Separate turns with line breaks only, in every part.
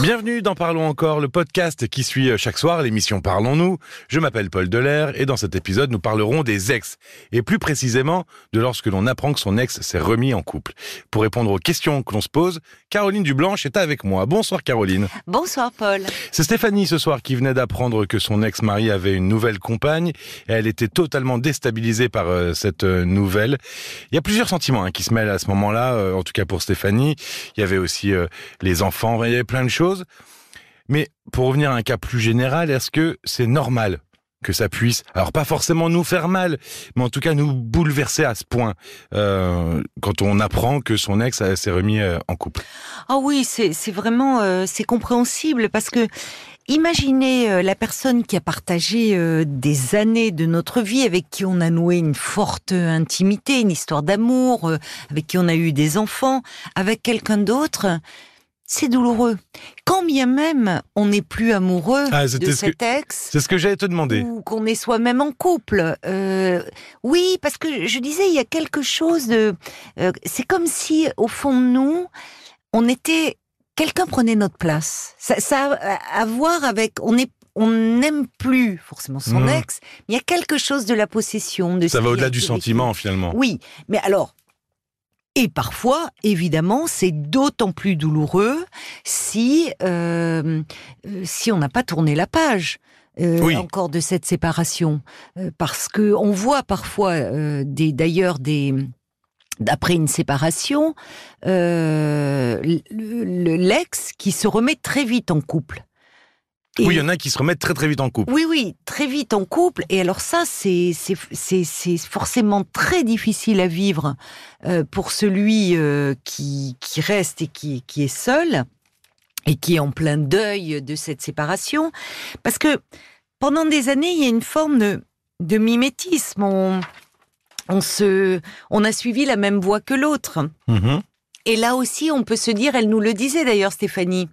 Bienvenue dans Parlons encore, le podcast qui suit euh, chaque soir l'émission Parlons-nous. Je m'appelle Paul Delair et dans cet épisode, nous parlerons des ex. Et plus précisément, de lorsque l'on apprend que son ex s'est remis en couple. Pour répondre aux questions que l'on se pose, Caroline Dublanche est avec moi. Bonsoir Caroline.
Bonsoir Paul.
C'est Stéphanie ce soir qui venait d'apprendre que son ex-mari avait une nouvelle compagne et elle était totalement déstabilisée par euh, cette euh, nouvelle. Il y a plusieurs sentiments hein, qui se mêlent à ce moment-là, euh, en tout cas pour Stéphanie. Il y avait aussi les enfants, il y avait plein de choses. Mais pour revenir à un cas plus général, est-ce que c'est normal que ça puisse, alors pas forcément nous faire mal, mais en tout cas nous bouleverser à ce point euh, quand on apprend que son ex s'est remis euh, en couple?
Ah oui, c'est vraiment euh, c'est compréhensible parce que imaginez la personne qui a partagé des années de notre vie avec qui on a noué une forte intimité, une histoire d'amour, avec qui on a eu des enfants, avec quelqu'un d'autre. C'est douloureux. Quand bien même on n'est plus amoureux
Ah,
de
c'était ce
cet ex,
C'est ce que j'allais te demander.
ou qu'on est soi-même en couple. Euh, oui, parce que je disais, il y a quelque chose de... euh, c'est comme si, au fond de nous, on était... Quelqu'un prenait notre place. Ça, ça a à voir avec... On est on n'aime plus forcément son
Mhm.
ex, mais il y a quelque chose de la possession, de
Ça va au-delà du sentiment finalement.
oui, mais alors, et parfois, évidemment, c'est d'autant plus douloureux si euh, euh, si on n'a pas tourné la page. euh,
Oui.
encore de cette séparation Euh, parce que on voit parfois euh, des d'ailleurs des d'après une séparation euh, le- le- l'ex qui se remet très vite en couple Et-
Oui, il y en a qui se remettent très très vite en couple.
oui, oui, très vite en couple. Et alors ça, c'est c'est c'est c'est forcément très difficile à vivre euh, pour celui euh, qui qui reste et qui qui est seul et qui est en plein deuil de cette séparation, parce que pendant des années, il y a une forme de de mimétisme. On on se on a suivi la même voie que l'autre.
Mhm.
Et là aussi, on peut se dire, elle nous le disait d'ailleurs, Stéphanie,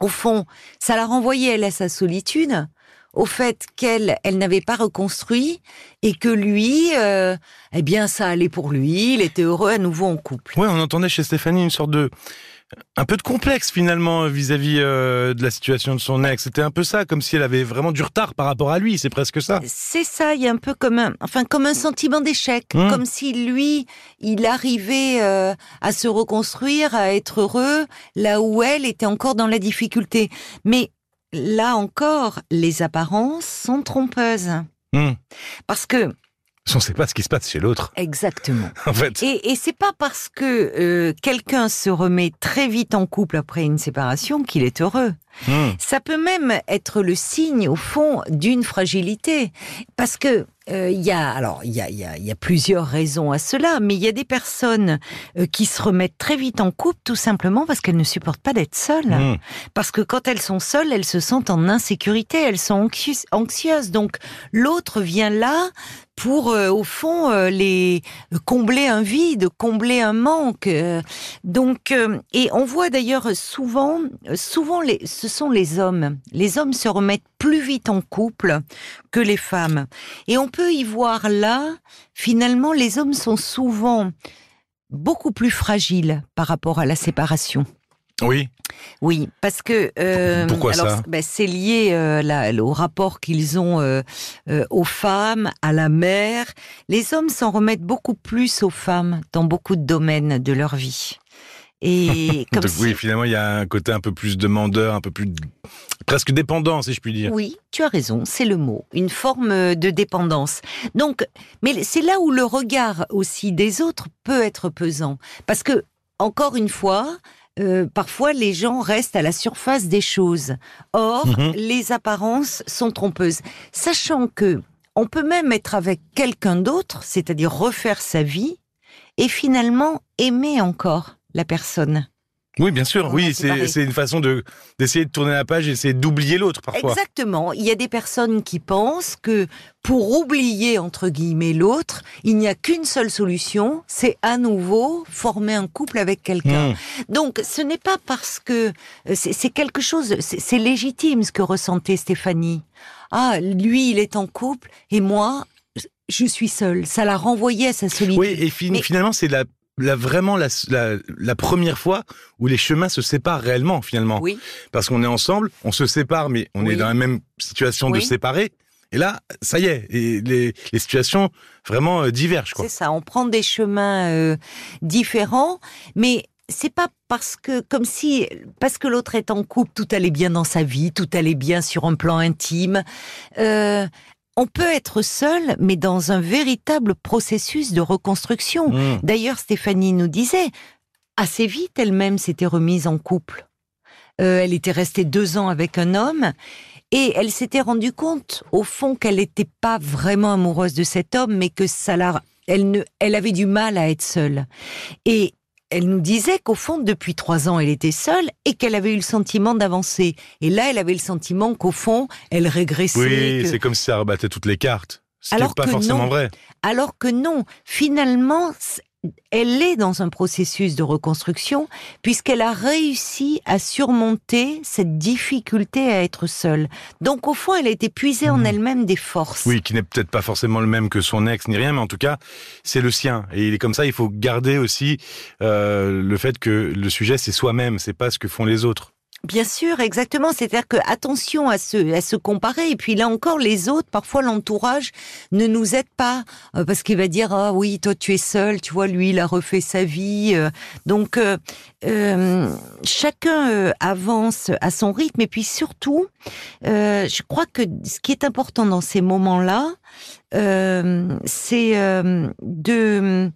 au fond, ça la renvoyait, elle, à sa solitude, au fait qu'elle, elle n'avait pas reconstruit, et que lui, euh, eh bien, ça allait pour lui, il était heureux à nouveau en couple.
Ouais, on entendait chez Stéphanie une sorte de un peu de complexe finalement vis-à-vis euh, de la situation de son ex. C'était un peu ça, comme si elle avait vraiment du retard par rapport à lui. C'est presque ça.
C'est ça, il y a un peu comme un, enfin, comme un sentiment d'échec,
Mmh.
comme si lui, il arrivait euh, à se reconstruire, à être heureux, là où elle était encore dans la difficulté. Mais là encore, les apparences sont trompeuses.
Hmm.
Parce que,
On ne sait pas ce qui se passe chez l'autre,
exactement.
en fait.
Et, et c'est pas parce que euh, quelqu'un se remet très vite en couple après une séparation qu'il est heureux.
Hmm.
Ça peut même être le signe, au fond, d'une fragilité. Parce que euh, il y a, alors il y a, y, a, y a plusieurs raisons à cela, mais il y a des personnes euh, qui se remettent très vite en couple tout simplement parce qu'elles ne supportent pas d'être seules.
Hmm.
Parce que quand elles sont seules, elles se sentent en insécurité, elles sont anxieuses. anxieuses. Donc l'autre vient là pour, euh, au fond, les combler un vide, combler un manque. Donc, et on voit d'ailleurs souvent, souvent les, ce sont les hommes. Les hommes se remettent plus vite en couple que les femmes. Et on peut y voir là, finalement, les hommes sont souvent beaucoup plus fragiles par rapport à la séparation.
Oui.
Oui, parce que euh,
Pourquoi
alors,
ça?
ben, C'est lié euh, là, au rapport qu'ils ont euh, aux femmes, à la mère. Les hommes s'en remettent beaucoup plus aux femmes dans beaucoup de domaines de leur vie. Et comme
Donc,
si-
oui, finalement, il y a un côté un peu plus demandeur, un peu plus presque dépendant, si je puis dire.
Oui, tu as raison, c'est le mot, une forme euh, de dépendance. Donc, mais c'est là où le regard aussi des autres peut être pesant, parce que encore une fois, euh, parfois les gens restent à la surface des choses. Or,
Mhm.
les apparences sont trompeuses, sachant que on peut même être avec quelqu'un d'autre, c'est-à-dire refaire sa vie, et finalement aimer encore la personne.
Oui, bien sûr. Oui, c'est une façon de d'essayer de tourner la page et essayer d'oublier l'autre parfois.
Exactement. Il y a des personnes qui pensent que pour oublier, entre guillemets, l'autre, il n'y a qu'une seule solution, c'est à nouveau former un couple avec quelqu'un.
Hmm.
Donc, ce n'est pas parce que euh, c'est quelque chose, c'est légitime ce que ressentait Stéphanie. Ah, lui, il est en couple et moi, je suis seule. Ça l'a renvoyé à sa solitude.
Oui, et fin-
Mais-
finalement, c'est la la, vraiment la, la, la, première fois où les chemins se séparent réellement finalement.
Oui.
Parce qu'on est ensemble, on se sépare, mais on
Oui.
est dans la même situation de séparer. Et là, ça y est, et les, les situations vraiment euh, divergent.
C'est ça, on prend des chemins euh, différents, mais c'est pas parce que, comme si, parce que l'autre est en couple, tout allait bien dans sa vie, tout allait bien sur un plan intime. Euh, on peut être seul, mais dans un véritable processus de reconstruction.
Mmh.
D'ailleurs, Stéphanie nous disait, assez vite, elle-même s'était remise en couple. Euh, elle était restée deux ans avec un homme et elle s'était rendue compte, au fond, qu'elle n'était pas vraiment amoureuse de cet homme, mais que ça la, elle ne, elle avait du mal à être seule. Et elle nous disait qu'au fond, depuis trois ans, elle était seule et qu'elle avait eu le sentiment d'avancer. Et là, elle avait le sentiment qu'au fond, elle régressait.
Oui,
que-
c'est comme si ça rebattait toutes les cartes. Ce
Alors
n'est pas
que
forcément
non.
vrai.
Alors que non, finalement, elle est dans un processus de reconstruction puisqu'elle a réussi à surmonter cette difficulté à être seule. Donc au fond, elle a été puisée en
Mhm.
elle-même des forces.
Oui, qui n'est peut-être pas forcément le même que son ex ni rien, mais en tout cas, c'est le sien. Et il est comme ça, il faut garder aussi euh, le fait que le sujet, c'est soi-même, c'est pas ce que font les autres.
Bien sûr, exactement. C'est-à-dire que attention à se, à se comparer. Et puis là encore, les autres, parfois l'entourage ne nous aide pas euh, parce qu'il va dire ah oui, toi tu es seul, tu vois, lui il a refait sa vie. euh. donc euh, euh, chacun avance à son rythme. Et puis surtout, je crois que ce qui est important dans ces moments-là, c'est de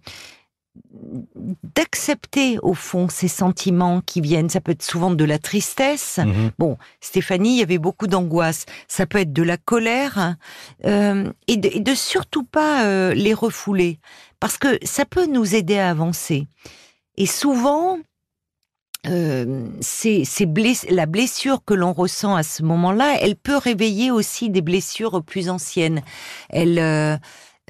d'accepter au fond ces sentiments qui viennent. Ça peut être souvent de la tristesse.
Mhm.
Bon, Stéphanie, il y avait beaucoup d'angoisse. Ça peut être de la colère euh, et, de, et de surtout pas euh, les refouler parce que ça peut nous aider à avancer. Et souvent, euh, c'est c'est bless- la blessure que l'on ressent à ce moment-là, elle peut réveiller aussi des blessures plus anciennes. Elle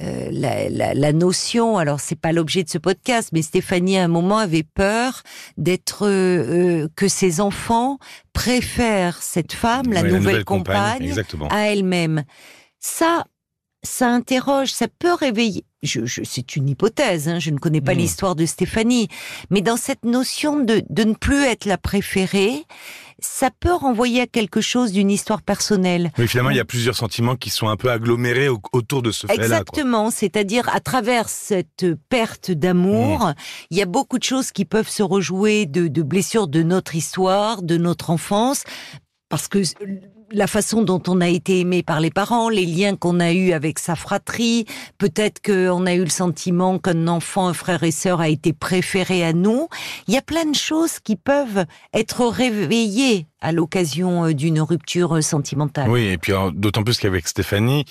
euh, la, la, la notion, alors c'est pas l'objet de ce podcast, mais Stéphanie à un moment avait peur d'être euh, euh, que ses enfants préfèrent cette femme, la nouvelle, compagne,
Exactement.
à elle-même. Ça, ça interroge, ça peut réveiller. Je, je, c'est une hypothèse, hein, je ne connais pas
Mm.
l'histoire de Stéphanie, mais dans cette notion de, de ne plus être la préférée, ça peut renvoyer à quelque chose d'une histoire personnelle.
Mais finalement, il y a plusieurs sentiments qui sont un peu agglomérés au- autour de ce fait-là.
Exactement, c'est-à-dire à travers cette perte d'amour, il y a beaucoup de choses qui peuvent se rejouer de, de blessures de notre histoire, de notre enfance, parce que la façon dont on a été aimé par les parents, les liens qu'on a eus avec sa fratrie, peut-être qu'on a eu le sentiment qu'un enfant, un frère et sœur a été préféré à nous. Il y a plein de choses qui peuvent être réveillées à l'occasion euh, d'une rupture euh, sentimentale.
Oui, et puis d'autant plus qu'avec Stéphanie,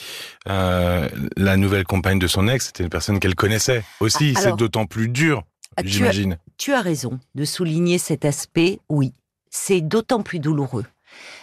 euh, la nouvelle compagne de son ex, c'était une personne qu'elle connaissait aussi.
Ah,
c'est d'autant plus dur,
Ah,
j'imagine.
Tu as raison de souligner cet aspect, oui. C'est d'autant plus douloureux.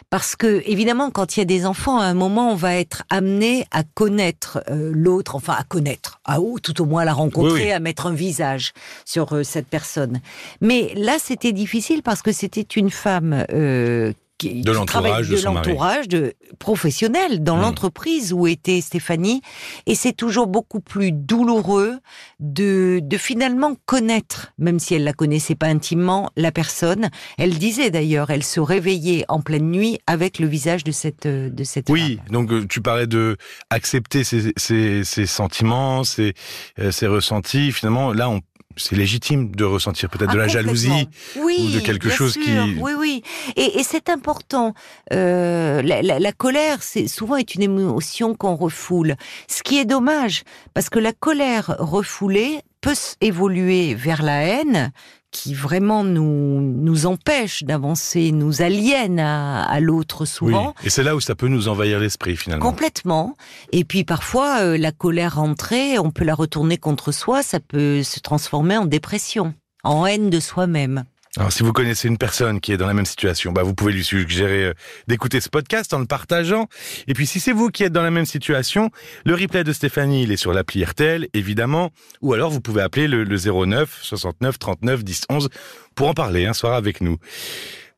Parce que, évidemment, quand il y a des enfants, à un moment, on va être amené à connaître euh, l'autre, enfin à connaître, à ou tout au moins à la rencontrer,
Oui, oui.
à mettre un visage sur euh, cette personne. Mais là, c'était difficile parce que c'était une femme euh, qui,
De l'entourage de son mari.
l'entourage de professionnel dans
Mm.
l'entreprise où était Stéphanie, et c'est toujours beaucoup plus douloureux de, de finalement connaître, même si elle la connaissait pas intimement, la personne. Elle disait d'ailleurs, elle se réveillait en pleine nuit avec le visage de cette de cette
Oui,
femme.
donc euh, tu parlais de accepter ses, ses, ses sentiments, ses, euh, ses ressentis. Finalement, là, on, c'est légitime de ressentir peut-être de
Ah,
la jalousie.
complètement. oui,
ou de quelque chose
sûr.
qui-
Oui, oui. Et, et c'est important. Euh, la, la- la colère, c'est souvent est une émotion qu'on refoule. Ce qui est dommage, parce que la colère refoulée peut évoluer vers la haine, qui vraiment nous nous empêche d'avancer, nous aliène à, à l'autre
Oui.
souvent.
Et c'est là où ça peut nous envahir l'esprit, finalement.
Complètement. Et puis parfois, euh, la colère rentrée, on peut la retourner contre soi, ça peut se transformer en dépression, en haine de soi-même.
Alors, si vous connaissez une personne qui est dans la même situation, bah, vous pouvez lui suggérer euh, d'écouter ce podcast en le partageant. Et puis, si c'est vous qui êtes dans la même situation, le replay de Stéphanie, il est sur l'appli RTL, évidemment. Ou alors, vous pouvez appeler le, le 09 69 39 10 11 pour en parler un soir avec nous.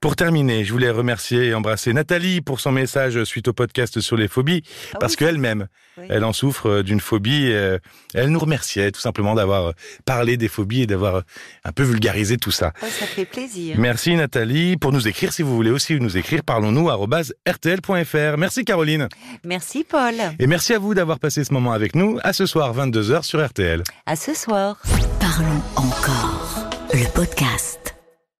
Pour terminer, je voulais remercier et embrasser Nathalie pour son message suite au podcast sur les phobies,
Ah
parce
oui,
qu'elle-même,
Oui.
elle en souffre euh, d'une phobie. euh, Elle nous remerciait tout simplement d'avoir euh, parlé des phobies et d'avoir un peu vulgarisé tout ça.
Oh, ça fait plaisir.
Merci Nathalie. Pour nous écrire, si vous voulez aussi nous écrire, parlons-nous rtl.fr. Merci Caroline.
Merci Paul.
Et merci à vous d'avoir passé ce moment avec nous. À ce soir, 22h sur RTL.
À ce soir.
Parlons encore. Le podcast.